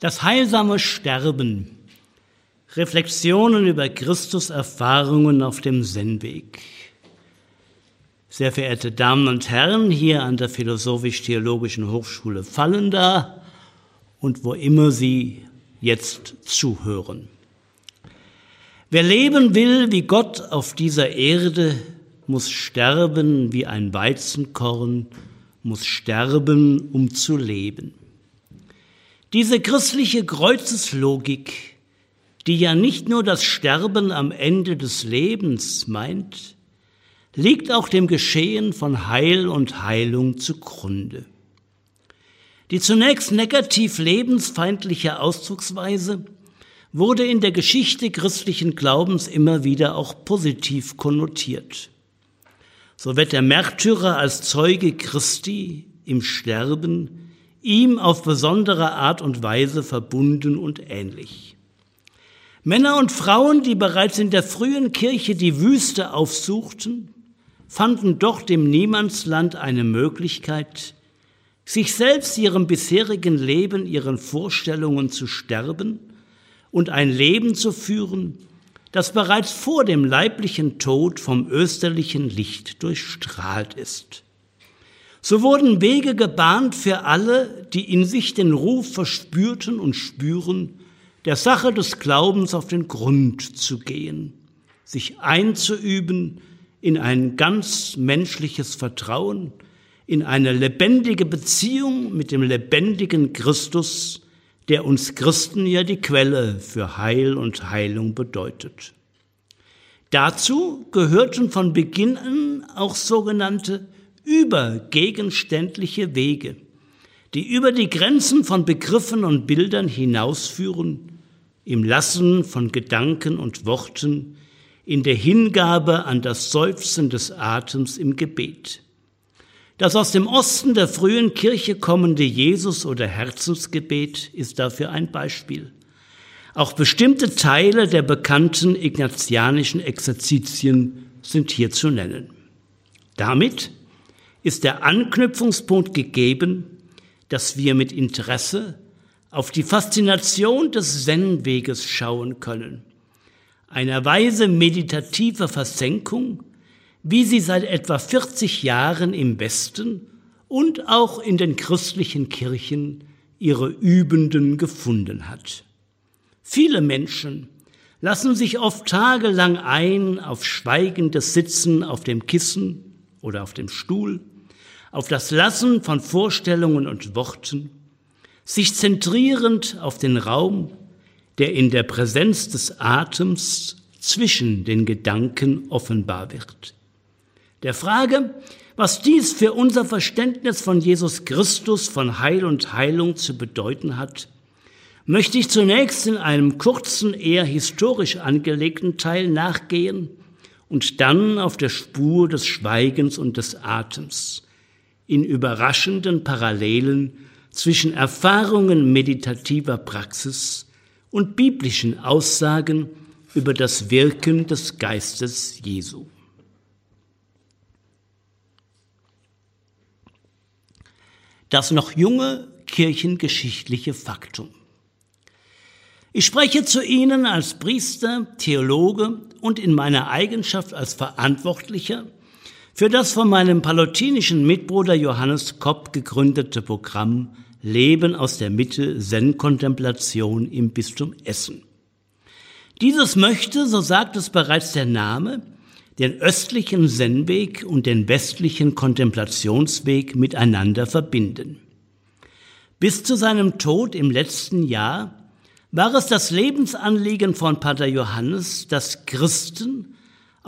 Das heilsame Sterben. Reflexionen über Christus Erfahrungen auf dem Zen-Weg. Sehr verehrte Damen und Herren, hier an der Philosophisch-Theologischen Hochschule Fallenda und wo immer Sie jetzt zuhören. Wer leben will wie Gott auf dieser Erde, muss sterben wie ein Weizenkorn, muss sterben, um zu leben. Diese christliche Kreuzeslogik, die ja nicht nur das Sterben am Ende des Lebens meint, liegt auch dem Geschehen von Heil und Heilung zugrunde. Die zunächst negativ lebensfeindliche Ausdrucksweise wurde in der Geschichte christlichen Glaubens immer wieder auch positiv konnotiert. So wird der Märtyrer als Zeuge Christi im Sterben ihm auf besondere Art und Weise verbunden und ähnlich. Männer und Frauen, die bereits in der frühen Kirche die Wüste aufsuchten, fanden dort im Niemandsland eine Möglichkeit, sich selbst ihrem bisherigen Leben, ihren Vorstellungen zu sterben und ein Leben zu führen, das bereits vor dem leiblichen Tod vom österlichen Licht durchstrahlt ist. So wurden Wege gebahnt für alle, die in sich den Ruf verspürten und spüren, der Sache des Glaubens auf den Grund zu gehen, sich einzuüben in ein ganz menschliches Vertrauen, in eine lebendige Beziehung mit dem lebendigen Christus, der uns Christen ja die Quelle für Heil und Heilung bedeutet. Dazu gehörten von Beginn an auch sogenannte übergegenständliche Wege, die über die Grenzen von Begriffen und Bildern hinausführen, im Lassen von Gedanken und Worten, in der Hingabe an das Seufzen des Atems im Gebet. Das aus dem Osten der frühen Kirche kommende Jesus- oder Herzensgebet ist dafür ein Beispiel. Auch bestimmte Teile der bekannten ignatianischen Exerzitien sind hier zu nennen. Damit ist der Anknüpfungspunkt gegeben, dass wir mit Interesse auf die Faszination des Zen-Weges schauen können. Eine Weise meditativer Versenkung, wie sie seit etwa 40 Jahren im Westen und auch in den christlichen Kirchen ihre Übenden gefunden hat. Viele Menschen lassen sich oft tagelang ein auf schweigendes Sitzen auf dem Kissen oder auf dem Stuhl, auf das Lassen von Vorstellungen und Worten, sich zentrierend auf den Raum, der in der Präsenz des Atems zwischen den Gedanken offenbar wird. Der Frage, was dies für unser Verständnis von Jesus Christus, von Heil und Heilung zu bedeuten hat, möchte ich zunächst in einem kurzen, eher historisch angelegten Teil nachgehen und dann auf der Spur des Schweigens und des Atems, in überraschenden Parallelen zwischen Erfahrungen meditativer Praxis und biblischen Aussagen über das Wirken des Geistes Jesu. Das noch junge kirchengeschichtliche Faktum. Ich spreche zu Ihnen als Priester, Theologe und in meiner Eigenschaft als Verantwortlicher für das von meinem palotinischen Mitbruder Johannes Kopp gegründete Programm Leben aus der Mitte Zen-Kontemplation im Bistum Essen. Dieses möchte, so sagt es bereits der Name, den östlichen Zen-Weg und den westlichen Kontemplationsweg miteinander verbinden. Bis zu seinem Tod im letzten Jahr war es das Lebensanliegen von Pater Johannes, dass Christen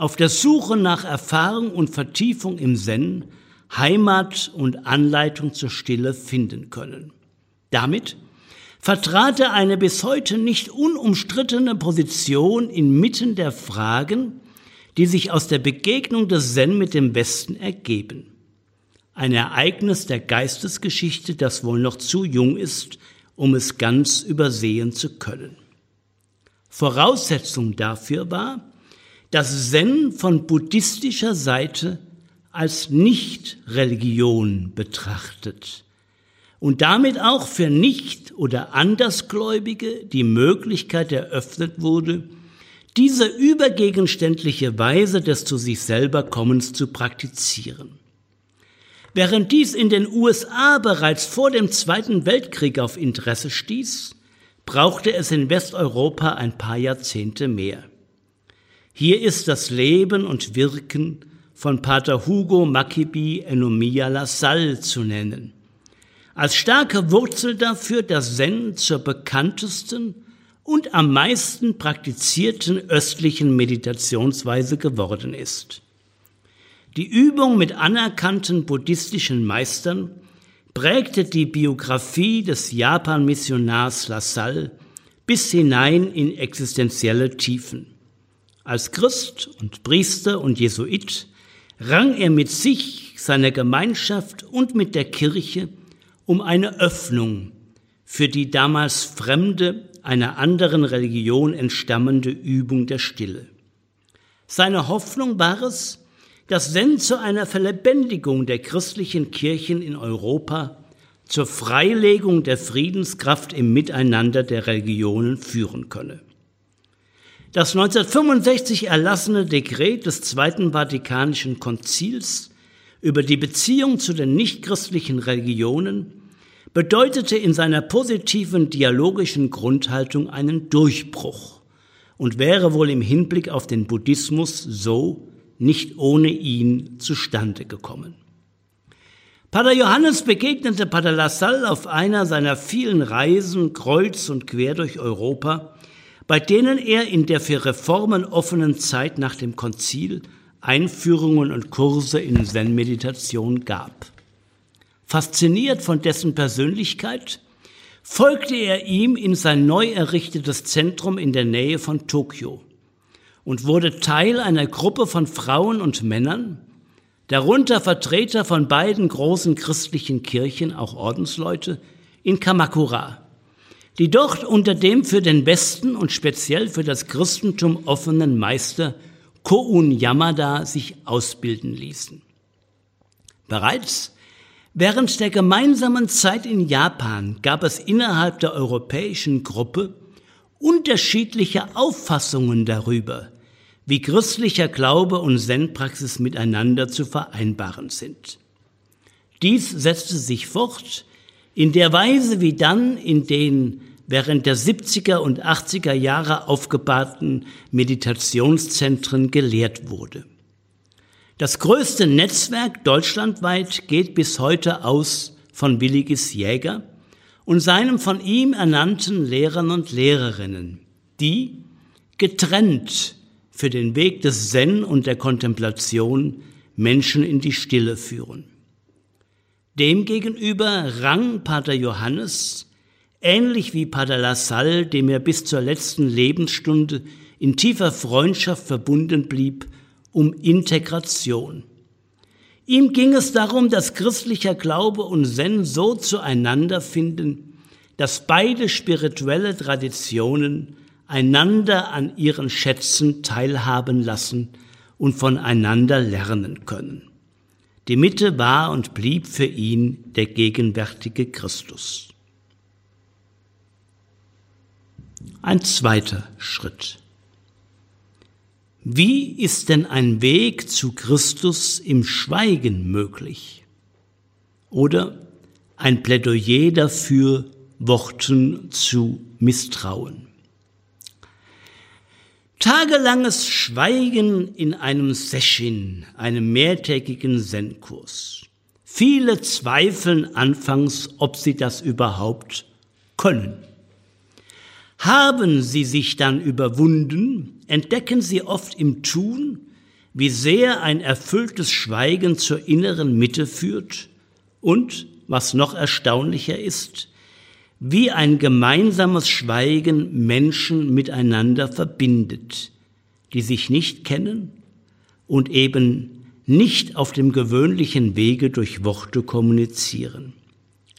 auf der Suche nach Erfahrung und Vertiefung im Zen Heimat und Anleitung zur Stille finden können. Damit vertrat er eine bis heute nicht unumstrittene Position inmitten der Fragen, die sich aus der Begegnung des Zen mit dem Westen ergeben. Ein Ereignis der Geistesgeschichte, das wohl noch zu jung ist, um es ganz übersehen zu können. Voraussetzung dafür war, dass Zen von buddhistischer Seite als Nicht-Religion betrachtet und damit auch für Nicht- oder Andersgläubige die Möglichkeit eröffnet wurde, diese übergegenständliche Weise des zu sich selber Kommens zu praktizieren. Während dies in den USA bereits vor dem Zweiten Weltkrieg auf Interesse stieß, brauchte es in Westeuropa ein paar Jahrzehnte mehr. Hier ist das Leben und Wirken von Pater Hugo Maccabi Enomia Lassalle zu nennen. Als starke Wurzel dafür das Zen zur bekanntesten und am meisten praktizierten östlichen Meditationsweise geworden ist. Die Übung mit anerkannten buddhistischen Meistern prägte die Biografie des Japan-Missionars Lassalle bis hinein in existenzielle Tiefen. Als Christ und Priester und Jesuit rang er mit sich, seiner Gemeinschaft und mit der Kirche um eine Öffnung für die damals fremde, einer anderen Religion entstammende Übung der Stille. Seine Hoffnung war es, das Zen zu einer Verlebendigung der christlichen Kirchen in Europa, zur Freilegung der Friedenskraft im Miteinander der Religionen führen könne. Das 1965 erlassene Dekret des Zweiten Vatikanischen Konzils über die Beziehung zu den nichtchristlichen Religionen bedeutete in seiner positiven dialogischen Grundhaltung einen Durchbruch und wäre wohl im Hinblick auf den Buddhismus so nicht ohne ihn zustande gekommen. Pater Johannes begegnete Pater Lassalle auf einer seiner vielen Reisen kreuz und quer durch Europa, bei denen er in der für Reformen offenen Zeit nach dem Konzil Einführungen und Kurse in Zen-Meditation gab. Fasziniert von dessen Persönlichkeit, folgte er ihm in sein neu errichtetes Zentrum in der Nähe von Tokio und wurde Teil einer Gruppe von Frauen und Männern, darunter Vertreter von beiden großen christlichen Kirchen, auch Ordensleute, in Kamakura, die dort unter dem für den Westen und speziell für das Christentum offenen Meister Koun Yamada sich ausbilden ließen. Bereits während der gemeinsamen Zeit in Japan gab es innerhalb der europäischen Gruppe unterschiedliche Auffassungen darüber, wie christlicher Glaube und Zen-Praxis miteinander zu vereinbaren sind. Dies setzte sich fort in der Weise, wie dann in den während der 70er und 80er Jahre aufgebauten Meditationszentren gelehrt wurde. Das größte Netzwerk deutschlandweit geht bis heute aus von Willigis Jäger, und seinem von ihm ernannten Lehrern und Lehrerinnen, die, getrennt für den Weg des Zen und der Kontemplation, Menschen in die Stille führen. Demgegenüber rang Pater Johannes, ähnlich wie Pater Lassalle, dem er bis zur letzten Lebensstunde in tiefer Freundschaft verbunden blieb, um Integration. Ihm ging es darum, dass christlicher Glaube und Zen so zueinander finden, dass beide spirituelle Traditionen einander an ihren Schätzen teilhaben lassen und voneinander lernen können. Die Mitte war und blieb für ihn der gegenwärtige Christus. Ein zweiter Schritt. Wie ist denn ein Weg zu Christus im Schweigen möglich? Oder ein Plädoyer dafür, Worten zu misstrauen? Tagelanges Schweigen in einem Session, einem mehrtägigen Zen-Kurs. Viele zweifeln anfangs, ob sie das überhaupt können. Haben sie sich dann überwunden, entdecken sie oft im Tun, wie sehr ein erfülltes Schweigen zur inneren Mitte führt und, was noch erstaunlicher ist, wie ein gemeinsames Schweigen Menschen miteinander verbindet, die sich nicht kennen und eben nicht auf dem gewöhnlichen Wege durch Worte kommunizieren.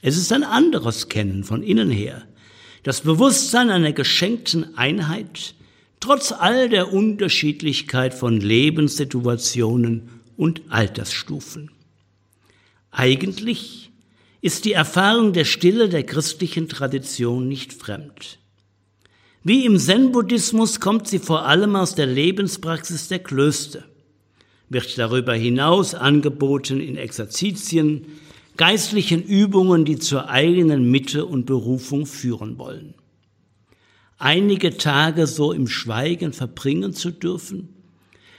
Es ist ein anderes Kennen von innen her, das Bewusstsein einer geschenkten Einheit, trotz all der Unterschiedlichkeit von Lebenssituationen und Altersstufen. Eigentlich ist die Erfahrung der Stille der christlichen Tradition nicht fremd. Wie im Zen-Buddhismus kommt sie vor allem aus der Lebenspraxis der Klöster, wird darüber hinaus angeboten in Exerzitien, geistlichen Übungen, die zur eigenen Mitte und Berufung führen wollen. Einige Tage so im Schweigen verbringen zu dürfen,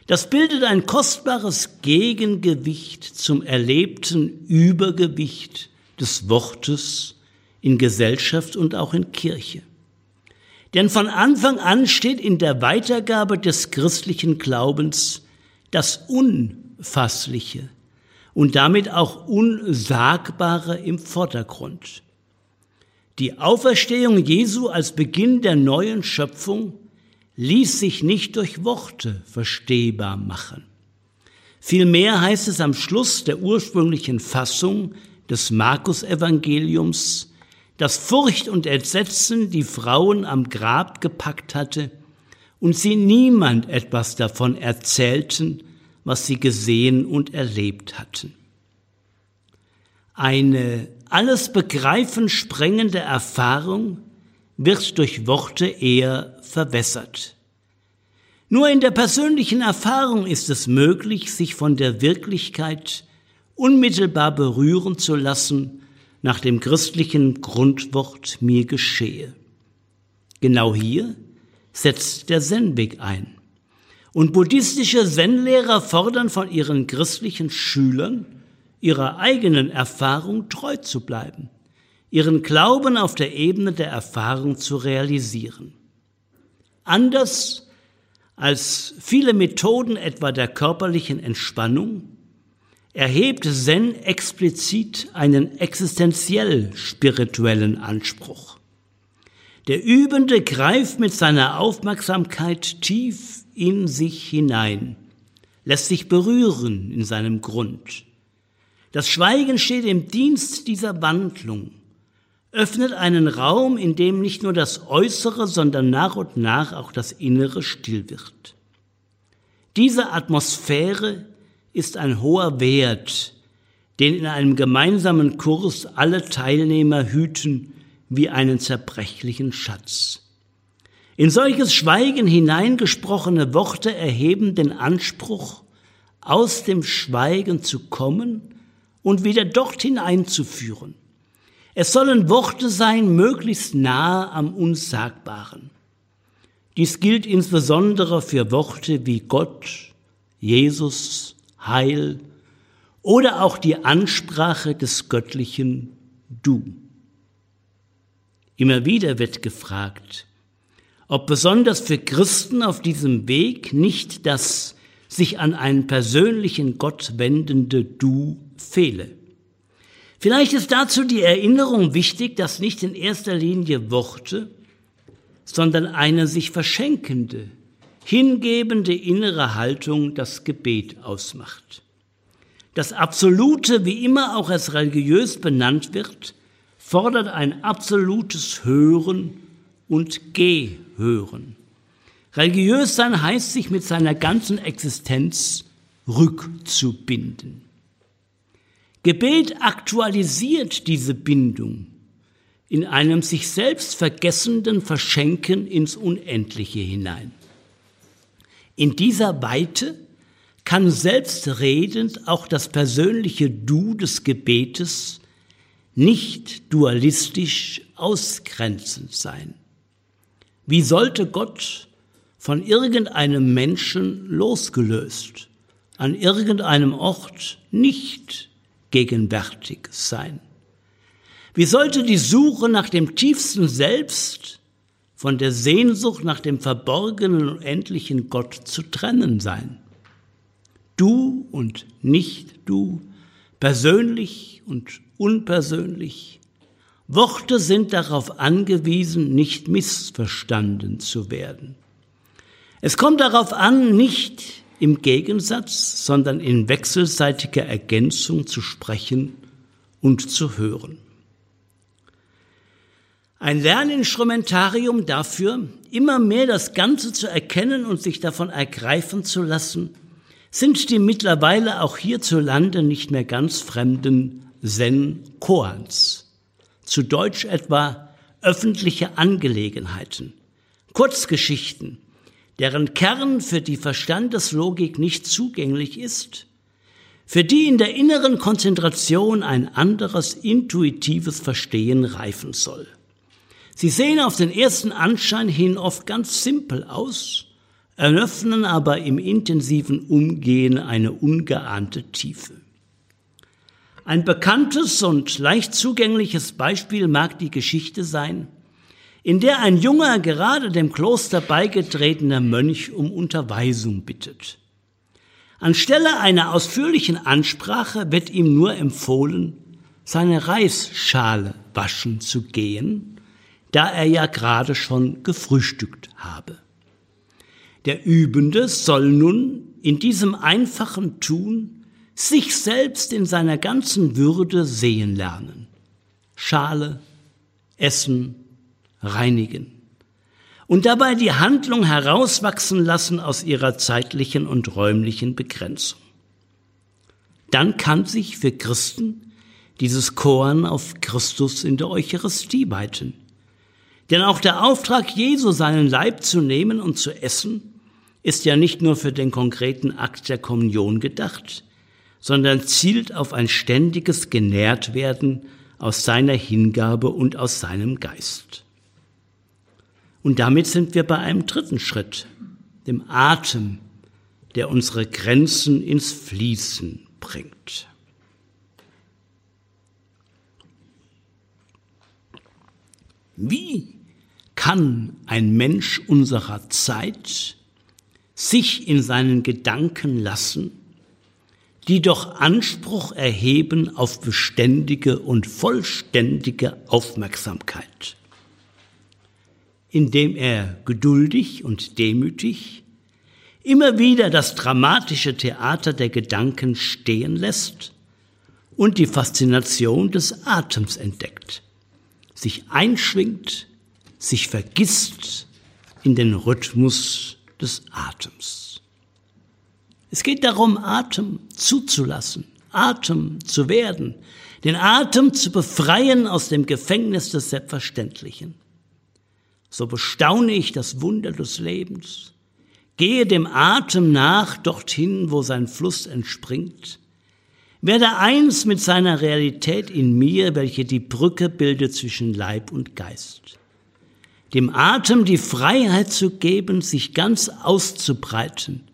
das bildet ein kostbares Gegengewicht zum erlebten Übergewicht des Wortes in Gesellschaft und auch in Kirche. Denn von Anfang an steht in der Weitergabe des christlichen Glaubens das Unfassliche und damit auch Unsagbare im Vordergrund. Die Auferstehung Jesu als Beginn der neuen Schöpfung ließ sich nicht durch Worte verstehbar machen. Vielmehr heißt es am Schluss der ursprünglichen Fassung des Markus-Evangeliums, dass Furcht und Entsetzen die Frauen am Grab gepackt hatte und sie niemand etwas davon erzählten, was sie gesehen und erlebt hatten. Eine alles begreifen sprengende Erfahrung wird durch Worte eher verwässert. Nur in der persönlichen Erfahrung ist es möglich, sich von der Wirklichkeit unmittelbar berühren zu lassen nach dem christlichen Grundwort mir geschehe. Genau hier setzt der Zen-Weg ein. Und buddhistische Zen-Lehrer fordern von ihren christlichen Schülern, ihrer eigenen Erfahrung treu zu bleiben, ihren Glauben auf der Ebene der Erfahrung zu realisieren. Anders als viele Methoden etwa der körperlichen Entspannung erhebt Zen explizit einen existenziell spirituellen Anspruch. Der Übende greift mit seiner Aufmerksamkeit tief in sich hinein, lässt sich berühren in seinem Grund. Das Schweigen steht im Dienst dieser Wandlung, öffnet einen Raum, in dem nicht nur das Äußere, sondern nach und nach auch das Innere still wird. Diese Atmosphäre ist ein hoher Wert, den in einem gemeinsamen Kurs alle Teilnehmer hüten wie einen zerbrechlichen Schatz. In solches Schweigen hineingesprochene Worte erheben den Anspruch, aus dem Schweigen zu kommen und wieder dort hineinzuführen. Es sollen Worte sein, möglichst nahe am Unsagbaren. Dies gilt insbesondere für Worte wie Gott, Jesus, Heil oder auch die Ansprache des göttlichen Du. Immer wieder wird gefragt, ob besonders für Christen auf diesem Weg nicht das sich an einen persönlichen Gott wendende Du fehle. Vielleicht ist dazu die Erinnerung wichtig, dass nicht in erster Linie Worte, sondern eine sich verschenkende, hingebende innere Haltung das Gebet ausmacht. Das Absolute, wie immer auch als religiös benannt wird, fordert ein absolutes Hören und Gehören. Religiös sein heißt sich mit seiner ganzen Existenz rückzubinden. Gebet aktualisiert diese Bindung in einem sich selbst vergessenden Verschenken ins Unendliche hinein. In dieser Weite kann selbstredend auch das persönliche Du des Gebetes nicht dualistisch ausgrenzend sein. Wie sollte Gott von irgendeinem Menschen losgelöst, an irgendeinem Ort nicht gegenwärtig sein? Wie sollte die Suche nach dem tiefsten Selbst von der Sehnsucht nach dem verborgenen und endlichen Gott zu trennen sein. Du und nicht du, persönlich und unpersönlich. Worte sind darauf angewiesen, nicht missverstanden zu werden. Es kommt darauf an, nicht im Gegensatz, sondern in wechselseitiger Ergänzung zu sprechen und zu hören. Ein Lerninstrumentarium dafür, immer mehr das Ganze zu erkennen und sich davon ergreifen zu lassen, sind die mittlerweile auch hierzulande nicht mehr ganz fremden Zen Koans, zu Deutsch etwa öffentliche Angelegenheiten, Kurzgeschichten, deren Kern für die Verstandeslogik nicht zugänglich ist, für die in der inneren Konzentration ein anderes intuitives Verstehen reifen soll. Sie sehen auf den ersten Anschein hin oft ganz simpel aus, eröffnen aber im intensiven Umgehen eine ungeahnte Tiefe. Ein bekanntes und leicht zugängliches Beispiel mag die Geschichte sein, in der ein junger, gerade dem Kloster beigetretener Mönch um Unterweisung bittet. Anstelle einer ausführlichen Ansprache wird ihm nur empfohlen, seine Reisschale waschen zu gehen, da er ja gerade schon gefrühstückt habe. Der Übende soll nun in diesem einfachen Tun sich selbst in seiner ganzen Würde sehen lernen. Schale, Essen, reinigen. Und dabei die Handlung herauswachsen lassen aus ihrer zeitlichen und räumlichen Begrenzung. Dann kann sich für Christen dieses Korn auf Christus in der Eucharistie weiten. Denn auch der Auftrag Jesu, seinen Leib zu nehmen und zu essen, ist ja nicht nur für den konkreten Akt der Kommunion gedacht, sondern zielt auf ein ständiges Genährtwerden aus seiner Hingabe und aus seinem Geist. Und damit sind wir bei einem dritten Schritt, dem Atem, der unsere Grenzen ins Fließen bringt. Wie kann ein Mensch unserer Zeit sich in seinen Gedanken lassen, die doch Anspruch erheben auf beständige und vollständige Aufmerksamkeit? Indem er geduldig und demütig immer wieder das dramatische Theater der Gedanken stehen lässt und die Faszination des Atems entdeckt, sich einschwingt, sich vergisst in den Rhythmus des Atems. Es geht darum, Atem zuzulassen, Atem zu werden, den Atem zu befreien aus dem Gefängnis des Selbstverständlichen so bestaune ich das Wunder des Lebens, gehe dem Atem nach dorthin, wo sein Fluss entspringt, werde eins mit seiner Realität in mir, welche die Brücke bildet zwischen Leib und Geist. Dem Atem die Freiheit zu geben, sich ganz auszubreiten,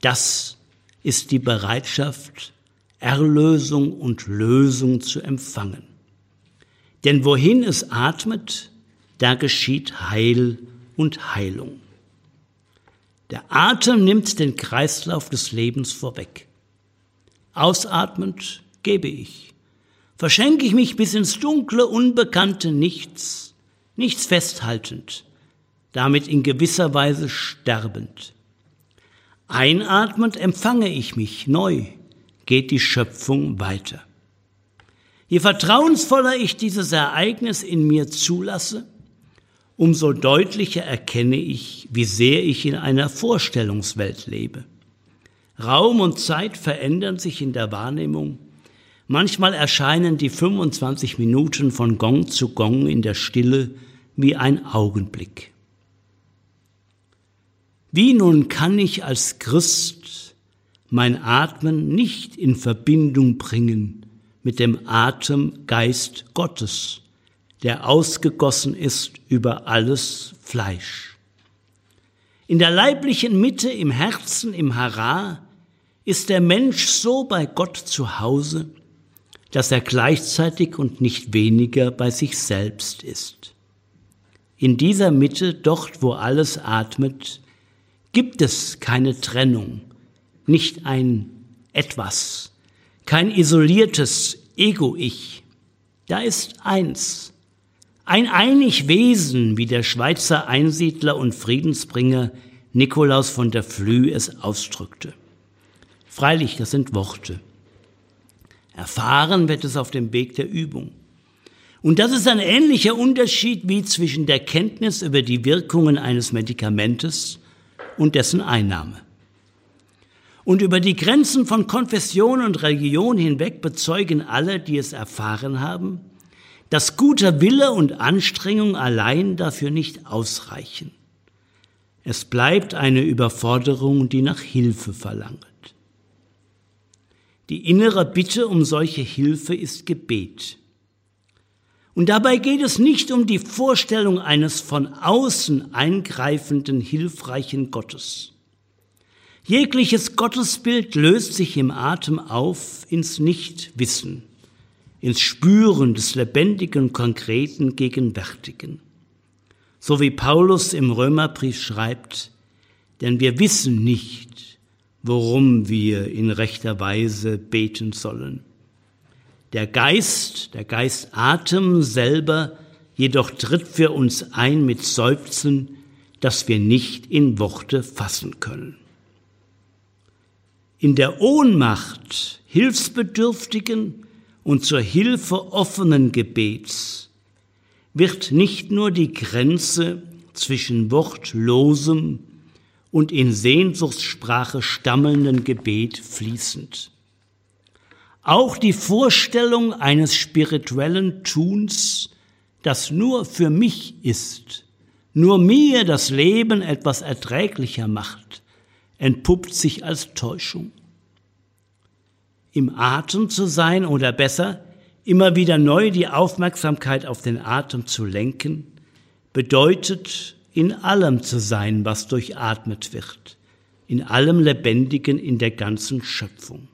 das ist die Bereitschaft, Erlösung und Lösung zu empfangen. Denn wohin es atmet, da geschieht Heil und Heilung. Der Atem nimmt den Kreislauf des Lebens vorweg. Ausatmend gebe ich. Verschenke ich mich bis ins dunkle, unbekannte Nichts, nichts festhaltend, damit in gewisser Weise sterbend. Einatmend empfange ich mich neu, geht die Schöpfung weiter. Je vertrauensvoller ich dieses Ereignis in mir zulasse, umso deutlicher erkenne ich, wie sehr ich in einer Vorstellungswelt lebe. Raum und Zeit verändern sich in der Wahrnehmung. Manchmal erscheinen die 25 Minuten von Gong zu Gong in der Stille wie ein Augenblick. Wie nun kann ich als Christ mein Atmen nicht in Verbindung bringen mit dem Atemgeist Gottes, der ausgegossen ist über alles Fleisch. In der leiblichen Mitte, im Herzen, im Hara, ist der Mensch so bei Gott zu Hause, dass er gleichzeitig und nicht weniger bei sich selbst ist. In dieser Mitte, dort wo alles atmet, gibt es keine Trennung, nicht ein etwas, kein isoliertes Ego-Ich. Da ist eins, ein einig Wesen, wie der Schweizer Einsiedler und Friedensbringer Nikolaus von der Flü es ausdrückte. Freilich, das sind Worte. Erfahren wird es auf dem Weg der Übung. Und das ist ein ähnlicher Unterschied wie zwischen der Kenntnis über die Wirkungen eines Medikamentes und dessen Einnahme. Und über die Grenzen von Konfession und Religion hinweg bezeugen alle, die es erfahren haben, dass guter Wille und Anstrengung allein dafür nicht ausreichen. Es bleibt eine Überforderung, die nach Hilfe verlangt. Die innere Bitte um solche Hilfe ist Gebet. Und dabei geht es nicht um die Vorstellung eines von außen eingreifenden, hilfreichen Gottes. Jegliches Gottesbild löst sich im Atem auf ins Nichtwissen, ins Spüren des lebendigen, konkreten, gegenwärtigen. So wie Paulus im Römerbrief schreibt, denn wir wissen nicht, worum wir in rechter Weise beten sollen. Der Geist, der Geistatem selber jedoch tritt für uns ein mit Seufzen, das wir nicht in Worte fassen können. In der Ohnmacht hilfsbedürftigen und zur Hilfe offenen Gebets wird nicht nur die Grenze zwischen wortlosem und in Sehnsuchtssprache stammelnden Gebet fließend. Auch die Vorstellung eines spirituellen Tuns, das nur für mich ist, nur mir das Leben etwas erträglicher macht, entpuppt sich als Täuschung. Im Atem zu sein oder besser, immer wieder neu die Aufmerksamkeit auf den Atem zu lenken, bedeutet in allem zu sein, was durchatmet wird, in allem Lebendigen in der ganzen Schöpfung.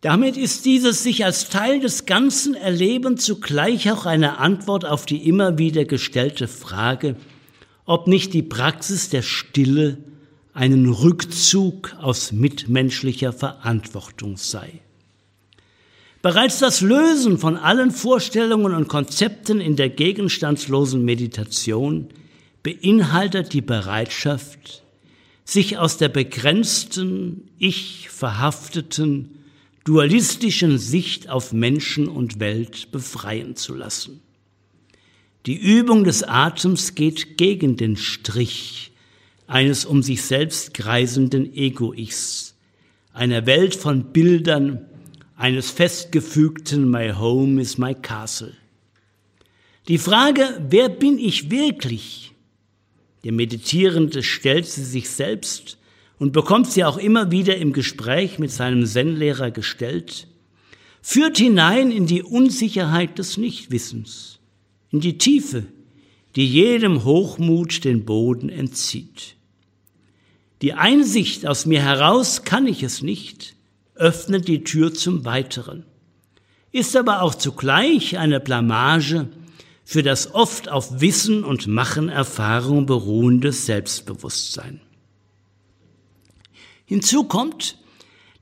Damit ist dieses sich als Teil des Ganzen erleben zugleich auch eine Antwort auf die immer wieder gestellte Frage, ob nicht die Praxis der Stille einen Rückzug aus mitmenschlicher Verantwortung sei. Bereits das Lösen von allen Vorstellungen und Konzepten in der gegenstandslosen Meditation beinhaltet die Bereitschaft, sich aus der begrenzten, ich verhafteten, dualistischen Sicht auf Menschen und Welt befreien zu lassen. Die Übung des Atems geht gegen den Strich eines um sich selbst kreisenden Ego-Ichs, einer Welt von Bildern, eines festgefügten My Home is my Castle. Die Frage, wer bin ich wirklich? Der Meditierende stellt sie sich selbst und bekommt sie auch immer wieder im Gespräch mit seinem Zen-Lehrer gestellt, führt hinein in die Unsicherheit des Nichtwissens, in die Tiefe, die jedem Hochmut den Boden entzieht. Die Einsicht aus mir heraus kann ich es nicht, öffnet die Tür zum Weiteren, ist aber auch zugleich eine Blamage für das oft auf Wissen und Machen-Erfahrung beruhende Selbstbewusstsein. Hinzu kommt,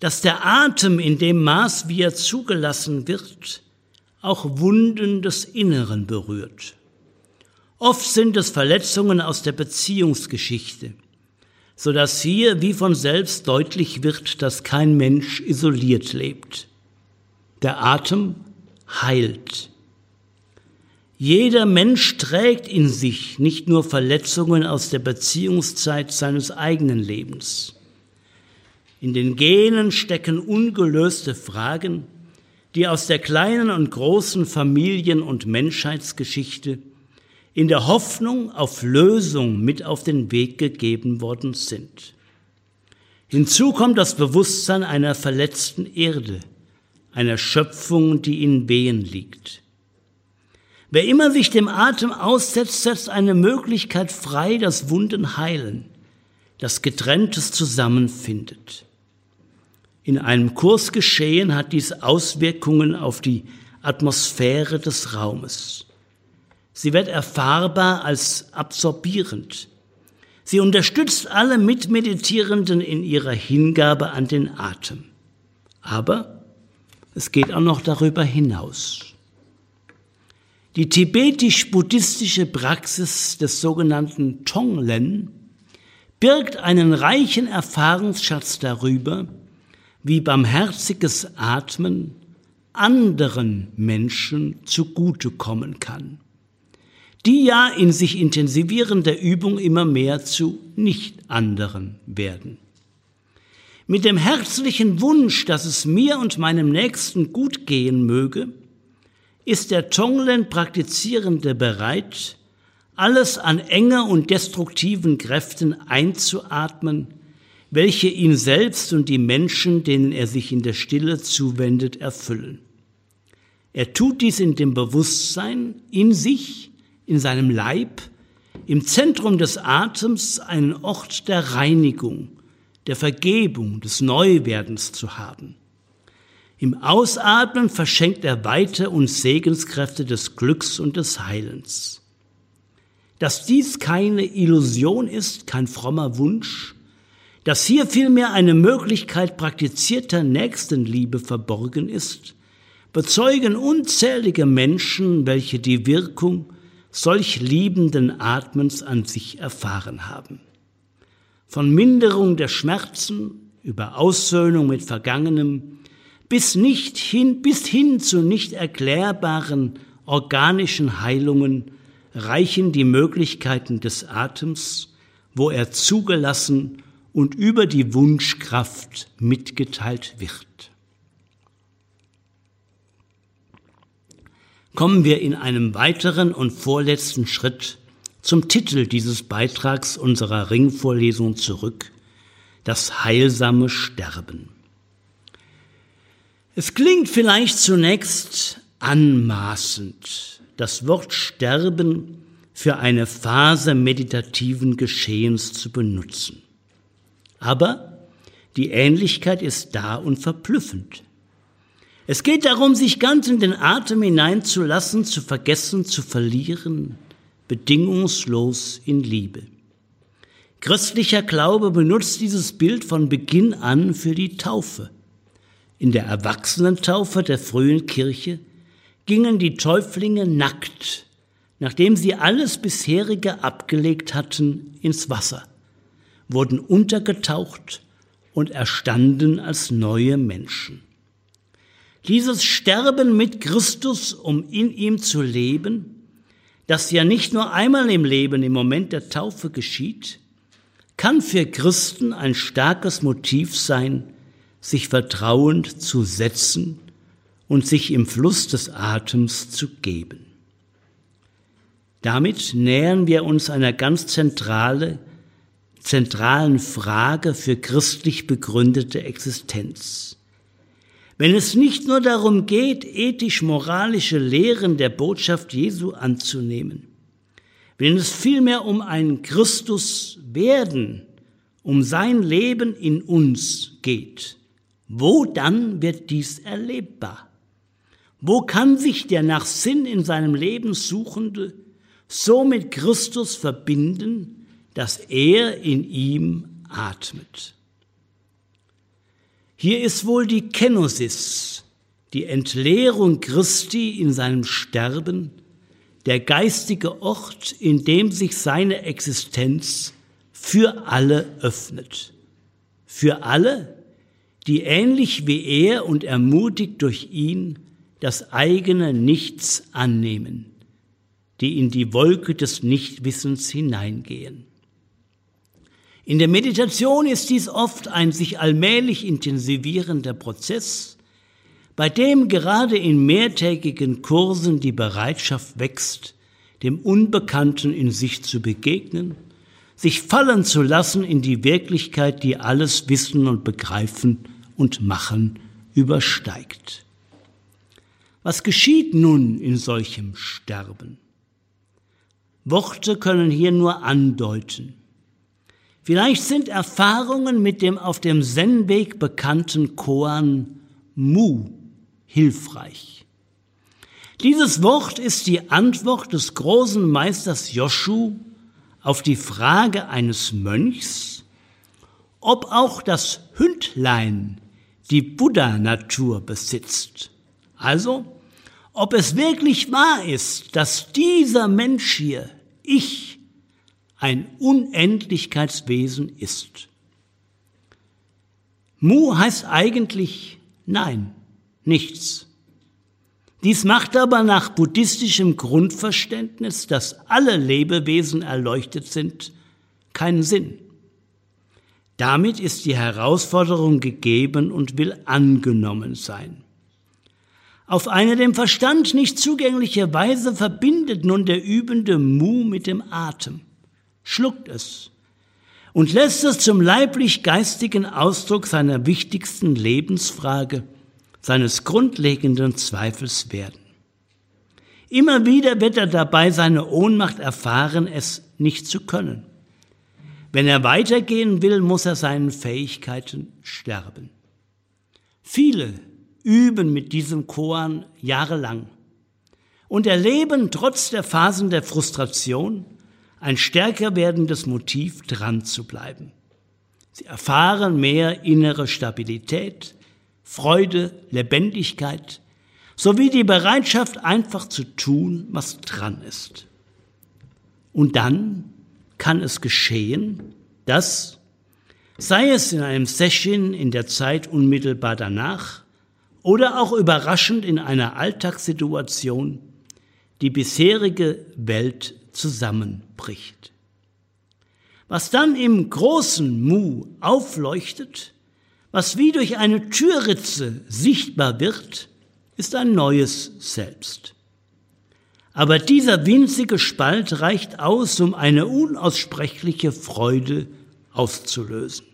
dass der Atem in dem Maß, wie er zugelassen wird, auch Wunden des Inneren berührt. Oft sind es Verletzungen aus der Beziehungsgeschichte, so dass hier wie von selbst deutlich wird, dass kein Mensch isoliert lebt. Der Atem heilt. Jeder Mensch trägt in sich nicht nur Verletzungen aus der Beziehungszeit seines eigenen Lebens. In den Genen stecken ungelöste Fragen, die aus der kleinen und großen Familien- und Menschheitsgeschichte in der Hoffnung auf Lösung mit auf den Weg gegeben worden sind. Hinzu kommt das Bewusstsein einer verletzten Erde, einer Schöpfung, die in Wehen liegt. Wer immer sich dem Atem aussetzt, setzt eine Möglichkeit frei, dass Wunden heilen, dass Getrenntes zusammenfindet. In einem Kursgeschehen hat dies Auswirkungen auf die Atmosphäre des Raumes. Sie wird erfahrbar als absorbierend. Sie unterstützt alle Mitmeditierenden in ihrer Hingabe an den Atem. Aber es geht auch noch darüber hinaus. Die tibetisch-buddhistische Praxis des sogenannten Tonglen birgt einen reichen Erfahrungsschatz darüber, wie barmherziges Atmen anderen Menschen zugutekommen kann die ja in sich intensivierender Übung immer mehr zu nicht anderen werden. mit dem herzlichen Wunsch, dass es mir und meinem Nächsten gut gehen möge, ist der Tonglen Praktizierende bereit, alles an Enge und destruktiven Kräften einzuatmen, welche ihn selbst und die Menschen, denen er sich in der Stille zuwendet, erfüllen. Er tut dies in dem Bewusstsein, in sich, in seinem Leib, im Zentrum des Atems einen Ort der Reinigung, der Vergebung, des Neuwerdens zu haben. Im Ausatmen verschenkt er Weite und Segenskräfte des Glücks und des Heilens. Dass dies keine Illusion ist, kein frommer Wunsch, dass hier vielmehr eine Möglichkeit praktizierter Nächstenliebe verborgen ist, bezeugen unzählige Menschen, welche die Wirkung solch liebenden Atmens an sich erfahren haben. Von Minderung der Schmerzen über Aussöhnung mit Vergangenem bis nicht hin, bis hin zu nicht erklärbaren organischen Heilungen reichen die Möglichkeiten des Atems, wo er zugelassen und über die Wunschkraft mitgeteilt wird. Kommen wir in einem weiteren und vorletzten Schritt zum Titel dieses Beitrags unserer Ringvorlesung zurück, das heilsame Sterben. Es klingt vielleicht zunächst anmaßend, das Wort Sterben für eine Phase meditativen Geschehens zu benutzen. Aber die Ähnlichkeit ist da und verblüffend. Es geht darum, sich ganz in den Atem hineinzulassen, zu vergessen, zu verlieren, bedingungslos in Liebe. Christlicher Glaube benutzt dieses Bild von Beginn an für die Taufe. In der Erwachsenentaufe der frühen Kirche gingen die Täuflinge nackt, nachdem sie alles bisherige abgelegt hatten, ins Wasser, wurden untergetaucht und erstanden als neue Menschen. Dieses Sterben mit Christus, um in ihm zu leben, das ja nicht nur einmal im Leben im Moment der Taufe geschieht, kann für Christen ein starkes Motiv sein, sich vertrauend zu setzen und sich im Fluss des Atems zu geben. Damit nähern wir uns einer ganz zentrale, zentralen Frage für christlich begründete Existenz. Wenn es nicht nur darum geht, ethisch-moralische Lehren der Botschaft Jesu anzunehmen, wenn es vielmehr um ein Christus werden, um sein Leben in uns geht, wo dann wird dies erlebbar? Wo kann sich der nach Sinn in seinem Leben Suchende so mit Christus verbinden, dass er in ihm atmet? Hier ist wohl die Kenosis, die Entleerung Christi in seinem Sterben, der geistige Ort, in dem sich seine Existenz für alle öffnet. Für alle, die ähnlich wie er und ermutigt durch ihn das eigene Nichts annehmen, die in die Wolke des Nichtwissens hineingehen. In der Meditation ist dies oft ein sich allmählich intensivierender Prozess, bei dem gerade in mehrtägigen Kursen die Bereitschaft wächst, dem Unbekannten in sich zu begegnen, sich fallen zu lassen in die Wirklichkeit, die alles Wissen und Begreifen und Machen übersteigt. Was geschieht nun in solchem Sterben? Worte können hier nur andeuten. Vielleicht sind Erfahrungen mit dem auf dem Zen-Weg bekannten Koan Mu hilfreich. Dieses Wort ist die Antwort des großen Meisters Joshu auf die Frage eines Mönchs, ob auch das Hündlein die Buddha-Natur besitzt. Also, ob es wirklich wahr ist, dass dieser Mensch hier, ich, ein Unendlichkeitswesen ist. Mu heißt eigentlich nein, nichts. Dies macht aber nach buddhistischem Grundverständnis, dass alle Lebewesen erleuchtet sind, keinen Sinn. Damit ist die Herausforderung gegeben und will angenommen sein. Auf eine dem Verstand nicht zugängliche Weise verbindet nun der übende Mu mit dem Atem, schluckt es und lässt es zum leiblich-geistigen Ausdruck seiner wichtigsten Lebensfrage, seines grundlegenden Zweifels werden. Immer wieder wird er dabei seine Ohnmacht erfahren, es nicht zu können. Wenn er weitergehen will, muss er seinen Fähigkeiten sterben. Viele üben mit diesem Koan jahrelang und erleben trotz der Phasen der Frustration ein stärker werdendes Motiv, dran zu bleiben. Sie erfahren mehr innere Stabilität, Freude, Lebendigkeit sowie die Bereitschaft, einfach zu tun, was dran ist. Und dann kann es geschehen, dass, sei es in einem Session in der Zeit unmittelbar danach oder auch überraschend in einer Alltagssituation, die bisherige Welt zusammenbricht. Was dann im großen Mu aufleuchtet, was wie durch eine Türritze sichtbar wird, ist ein neues Selbst. Aber dieser winzige Spalt reicht aus, um eine unaussprechliche Freude auszulösen.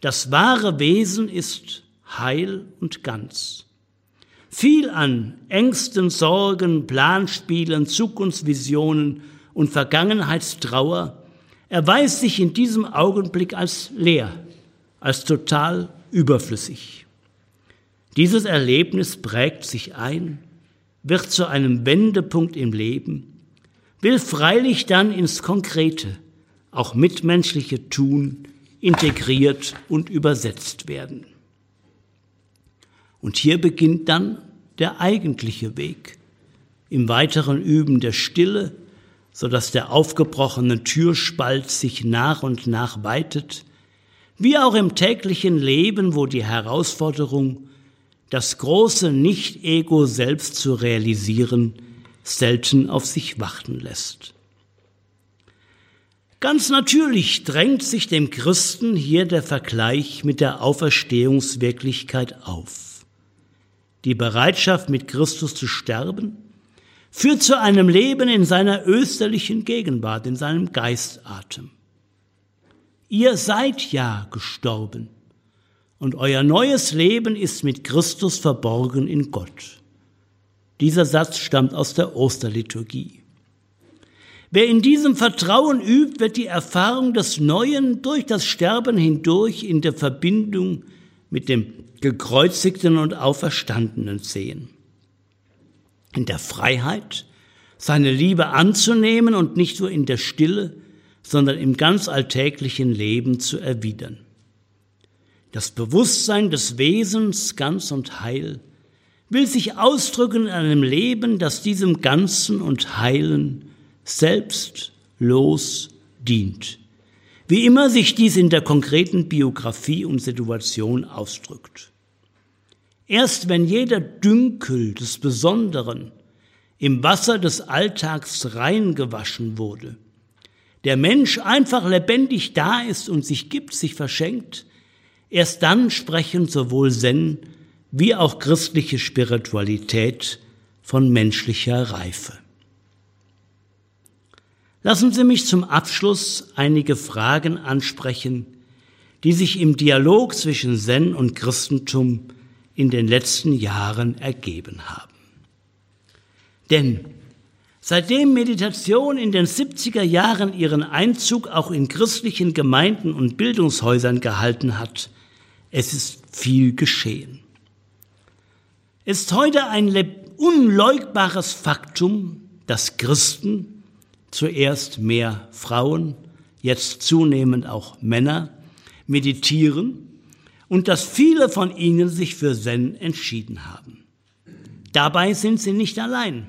Das wahre Wesen ist heil und ganz. Viel an Ängsten, Sorgen, Planspielen, Zukunftsvisionen und Vergangenheitstrauer erweist sich in diesem Augenblick als leer, als total überflüssig. Dieses Erlebnis prägt sich ein wird zu einem Wendepunkt im Leben, will freilich dann ins Konkrete, auch mitmenschliche Tun integriert und übersetzt werden. Und hier beginnt dann der eigentliche Weg, im weiteren Üben der Stille, so dass der aufgebrochene Türspalt sich nach und nach weitet, wie auch im täglichen Leben, wo die Herausforderung das große Nicht-Ego selbst zu realisieren, selten auf sich warten lässt. Ganz natürlich drängt sich dem Christen hier der Vergleich mit der Auferstehungswirklichkeit auf. Die Bereitschaft, mit Christus zu sterben, führt zu einem Leben in seiner österlichen Gegenwart, in seinem Geistatem. Ihr seid ja gestorben und euer neues Leben ist mit Christus verborgen in Gott. Dieser Satz stammt aus der Osterliturgie. Wer in diesem Vertrauen übt, wird die Erfahrung des Neuen durch das Sterben hindurch in der Verbindung mit dem gekreuzigten und auferstandenen sehen. In der Freiheit, seine Liebe anzunehmen und nicht nur in der Stille, sondern im ganz alltäglichen Leben zu erwidern. Das Bewusstsein des Wesens ganz und heil will sich ausdrücken in einem Leben, das diesem Ganzen und Heilen selbstlos dient. Wie immer sich dies in der konkreten Biografie und Situation ausdrückt. Erst wenn jeder Dünkel des Besonderen im Wasser des Alltags reingewaschen wurde, der Mensch einfach lebendig da ist und sich gibt, sich verschenkt, Erst dann sprechen sowohl Zen wie auch christliche Spiritualität von menschlicher Reife. Lassen Sie mich zum Abschluss einige Fragen ansprechen, die sich im Dialog zwischen Zen und Christentum in den letzten Jahren ergeben haben. Denn seitdem Meditation in den 70er Jahren ihren Einzug auch in christlichen Gemeinden und Bildungshäusern gehalten hat, es ist viel geschehen. Es ist heute ein unleugbares Faktum, dass Christen, zuerst mehr Frauen, jetzt zunehmend auch Männer, meditieren und dass viele von ihnen sich für Zen entschieden haben. Dabei sind sie nicht allein.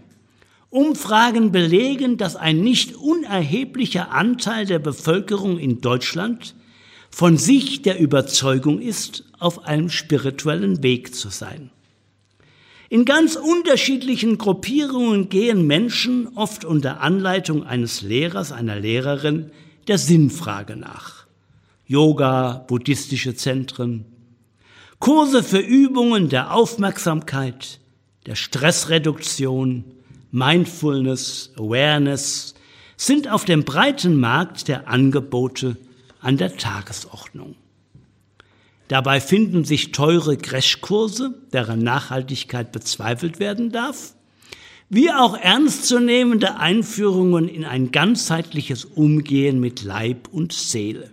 Umfragen belegen, dass ein nicht unerheblicher Anteil der Bevölkerung in Deutschland von sich der Überzeugung ist, auf einem spirituellen Weg zu sein. In ganz unterschiedlichen Gruppierungen gehen Menschen, oft unter Anleitung eines Lehrers, einer Lehrerin, der Sinnfrage nach. Yoga, buddhistische Zentren, Kurse für Übungen der Aufmerksamkeit, der Stressreduktion, Mindfulness, Awareness sind auf dem breiten Markt der Angebote an der Tagesordnung. Dabei finden sich teure Crashkurse, deren Nachhaltigkeit bezweifelt werden darf, wie auch ernstzunehmende Einführungen in ein ganzheitliches Umgehen mit Leib und Seele.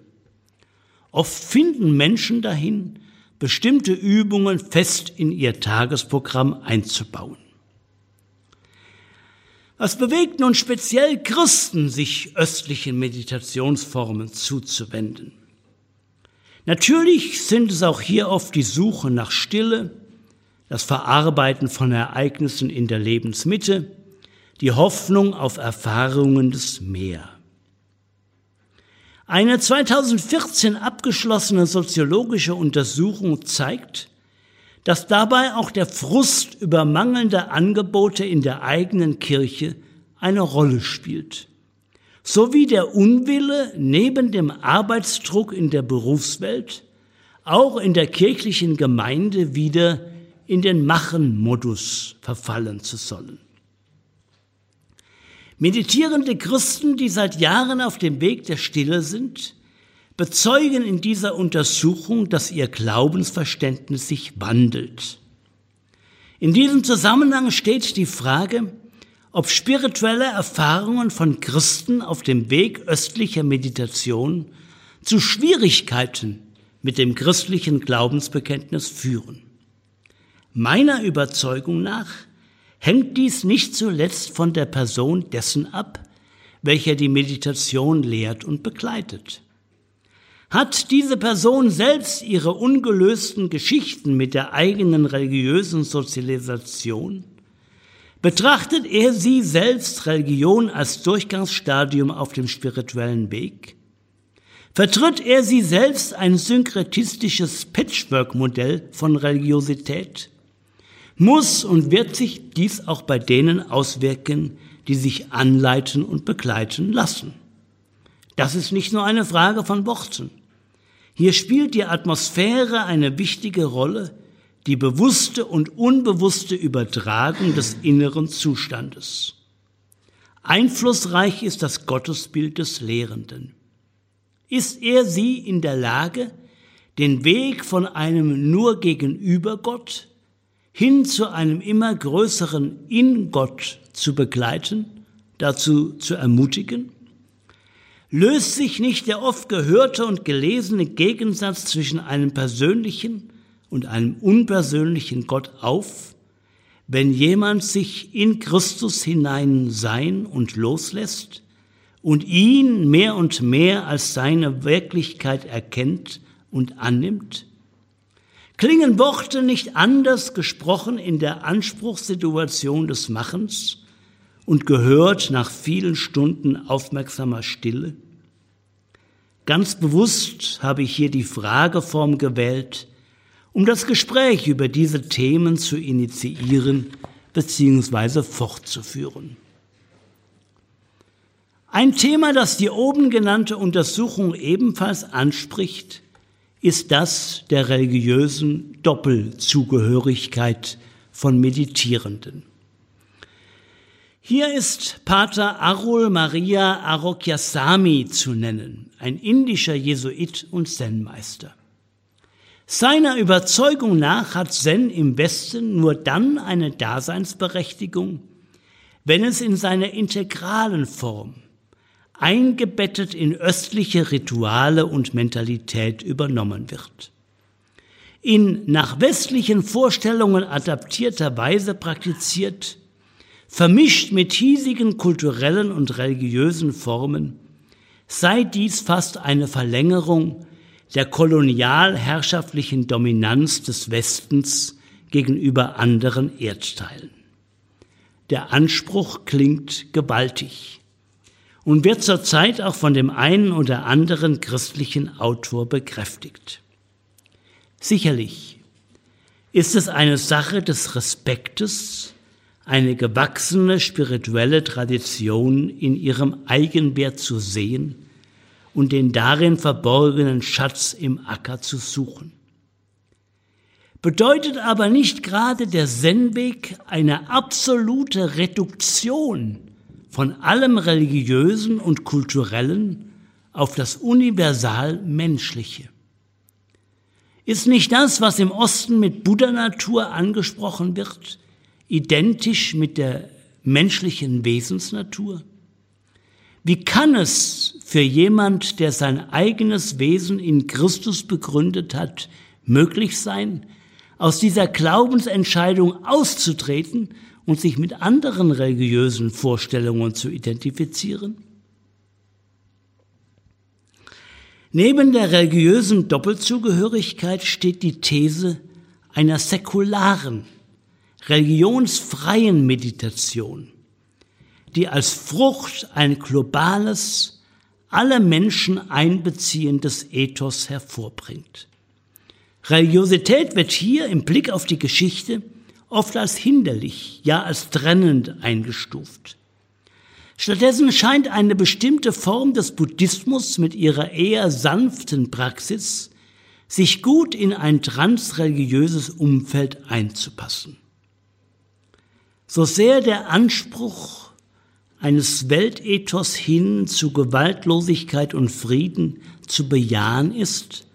Oft finden Menschen dahin, bestimmte Übungen fest in ihr Tagesprogramm einzubauen. Was bewegt nun speziell Christen, sich östlichen Meditationsformen zuzuwenden? Natürlich sind es auch hier oft die Suche nach Stille, das Verarbeiten von Ereignissen in der Lebensmitte, die Hoffnung auf Erfahrungen des Meer. Eine 2014 abgeschlossene soziologische Untersuchung zeigt, dass dabei auch der Frust über mangelnde Angebote in der eigenen Kirche eine Rolle spielt sowie der Unwille, neben dem Arbeitsdruck in der Berufswelt auch in der kirchlichen Gemeinde wieder in den Machen-Modus verfallen zu sollen. Meditierende Christen, die seit Jahren auf dem Weg der Stille sind, bezeugen in dieser Untersuchung, dass ihr Glaubensverständnis sich wandelt. In diesem Zusammenhang steht die Frage, ob spirituelle Erfahrungen von Christen auf dem Weg östlicher Meditation zu Schwierigkeiten mit dem christlichen Glaubensbekenntnis führen. Meiner Überzeugung nach hängt dies nicht zuletzt von der Person dessen ab, welcher die Meditation lehrt und begleitet. Hat diese Person selbst ihre ungelösten Geschichten mit der eigenen religiösen Sozialisation Betrachtet er sie selbst Religion als Durchgangsstadium auf dem spirituellen Weg? Vertritt er sie selbst ein synkretistisches Patchwork-Modell von Religiosität? Muss und wird sich dies auch bei denen auswirken, die sich anleiten und begleiten lassen? Das ist nicht nur eine Frage von Worten. Hier spielt die Atmosphäre eine wichtige Rolle, die bewusste und unbewusste Übertragung des inneren Zustandes. Einflussreich ist das Gottesbild des Lehrenden. Ist er sie in der Lage, den Weg von einem nur gegenüber Gott hin zu einem immer größeren in Gott zu begleiten, dazu zu ermutigen? Löst sich nicht der oft gehörte und gelesene Gegensatz zwischen einem persönlichen und einem unpersönlichen Gott auf, wenn jemand sich in Christus hinein sein und loslässt und ihn mehr und mehr als seine Wirklichkeit erkennt und annimmt? Klingen Worte nicht anders gesprochen in der Anspruchssituation des Machens und gehört nach vielen Stunden aufmerksamer Stille? Ganz bewusst habe ich hier die Frageform gewählt, um das Gespräch über diese Themen zu initiieren bzw. fortzuführen. Ein Thema, das die oben genannte Untersuchung ebenfalls anspricht, ist das der religiösen Doppelzugehörigkeit von Meditierenden. Hier ist Pater Arul Maria Arokyasamy zu nennen, ein indischer Jesuit und Zen-Meister. Seiner Überzeugung nach hat Zen im Westen nur dann eine Daseinsberechtigung, wenn es in seiner integralen Form, eingebettet in östliche Rituale und Mentalität übernommen wird. In nach westlichen Vorstellungen adaptierter Weise praktiziert, vermischt mit hiesigen kulturellen und religiösen Formen, sei dies fast eine Verlängerung der kolonialherrschaftlichen Dominanz des Westens gegenüber anderen Erdteilen. Der Anspruch klingt gewaltig und wird zurzeit auch von dem einen oder anderen christlichen Autor bekräftigt. Sicherlich ist es eine Sache des Respektes, eine gewachsene spirituelle Tradition in ihrem Eigenwert zu sehen und den darin verborgenen Schatz im Acker zu suchen. Bedeutet aber nicht gerade der Zen-Weg eine absolute Reduktion von allem Religiösen und Kulturellen auf das universal Menschliche. Ist nicht das, was im Osten mit Buddha-Natur angesprochen wird, identisch mit der menschlichen Wesensnatur? Wie kann es für jemand, der sein eigenes Wesen in Christus begründet hat, möglich sein, aus dieser Glaubensentscheidung auszutreten und sich mit anderen religiösen Vorstellungen zu identifizieren? Neben der religiösen Doppelzugehörigkeit steht die These einer säkularen, religionsfreien Meditation, die als Frucht ein globales, alle Menschen einbeziehendes Ethos hervorbringt. Religiosität wird hier im Blick auf die Geschichte oft als hinderlich, ja als trennend eingestuft. Stattdessen scheint eine bestimmte Form des Buddhismus mit ihrer eher sanften Praxis sich gut in ein transreligiöses Umfeld einzupassen. So sehr der Anspruch eines Weltethos hin zu Gewaltlosigkeit und Frieden zu bejahen ist,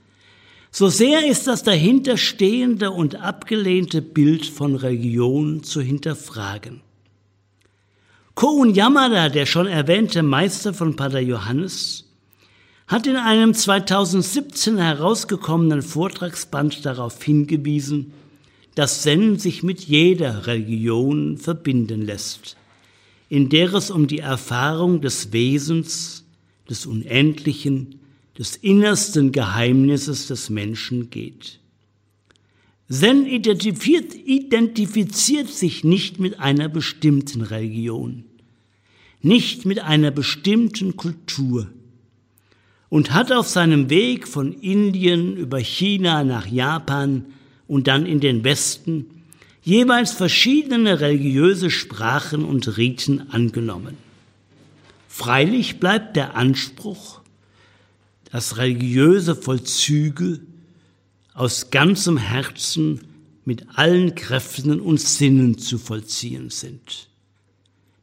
so sehr ist das dahinterstehende und abgelehnte Bild von Religion zu hinterfragen. Koun Yamada, der schon erwähnte Meister von Pater Johannes, hat in einem 2017 herausgekommenen Vortragsband darauf hingewiesen, dass Zen sich mit jeder Religion verbinden lässt, in der es um die Erfahrung des Wesens, des Unendlichen, des innersten Geheimnisses des Menschen geht. Zen identifiziert, identifiziert sich nicht mit einer bestimmten Religion, nicht mit einer bestimmten Kultur und hat auf seinem Weg von Indien über China nach Japan und dann in den Westen jeweils verschiedene religiöse Sprachen und Riten angenommen. Freilich bleibt der Anspruch, dass religiöse Vollzüge aus ganzem Herzen mit allen Kräften und Sinnen zu vollziehen sind.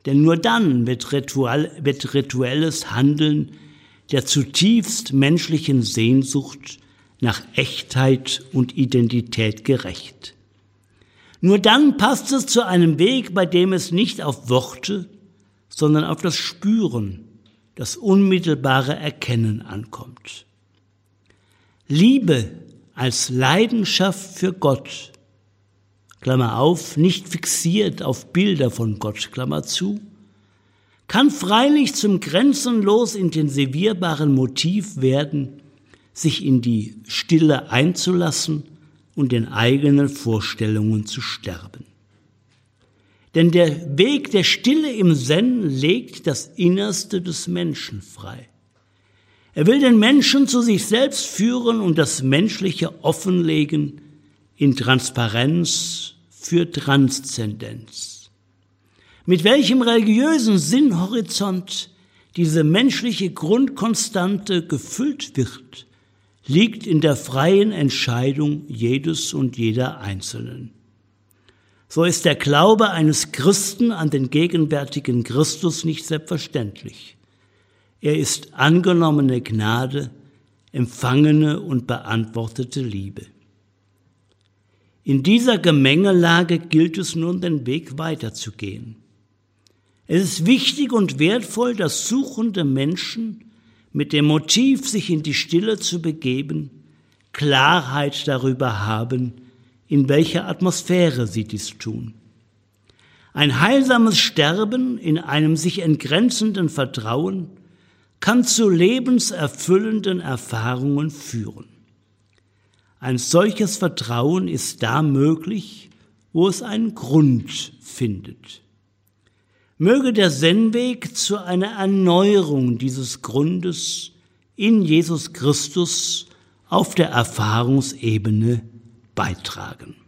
Denn nur dann wird, ritual, wird rituelles Handeln der zutiefst menschlichen Sehnsucht nach Echtheit und Identität gerecht. Nur dann passt es zu einem Weg, bei dem es nicht auf Worte, sondern auf das Spüren, das unmittelbare Erkennen ankommt. Liebe als Leidenschaft für Gott, Klammer auf, nicht fixiert auf Bilder von Gott, Klammer zu, kann freilich zum grenzenlos intensivierbaren Motiv werden, sich in die Stille einzulassen und den eigenen Vorstellungen zu sterben. Denn der Weg der Stille im Zen legt das Innerste des Menschen frei. Er will den Menschen zu sich selbst führen und das Menschliche offenlegen in Transparenz für Transzendenz. Mit welchem religiösen Sinnhorizont diese menschliche Grundkonstante gefüllt wird, liegt in der freien Entscheidung jedes und jeder Einzelnen. So ist der Glaube eines Christen an den gegenwärtigen Christus nicht selbstverständlich. Er ist angenommene Gnade, empfangene und beantwortete Liebe. In dieser Gemengelage gilt es nun, den Weg weiterzugehen. Es ist wichtig und wertvoll, dass suchende Menschen mit dem Motiv, sich in die Stille zu begeben, Klarheit darüber haben, in welcher Atmosphäre sie dies tun. Ein heilsames Sterben in einem sich entgrenzenden Vertrauen kann zu lebenserfüllenden Erfahrungen führen. Ein solches Vertrauen ist da möglich, wo es einen Grund findet. Möge der Zen-Weg zu einer Erneuerung dieses Grundes in Jesus Christus auf der Erfahrungsebene beitragen.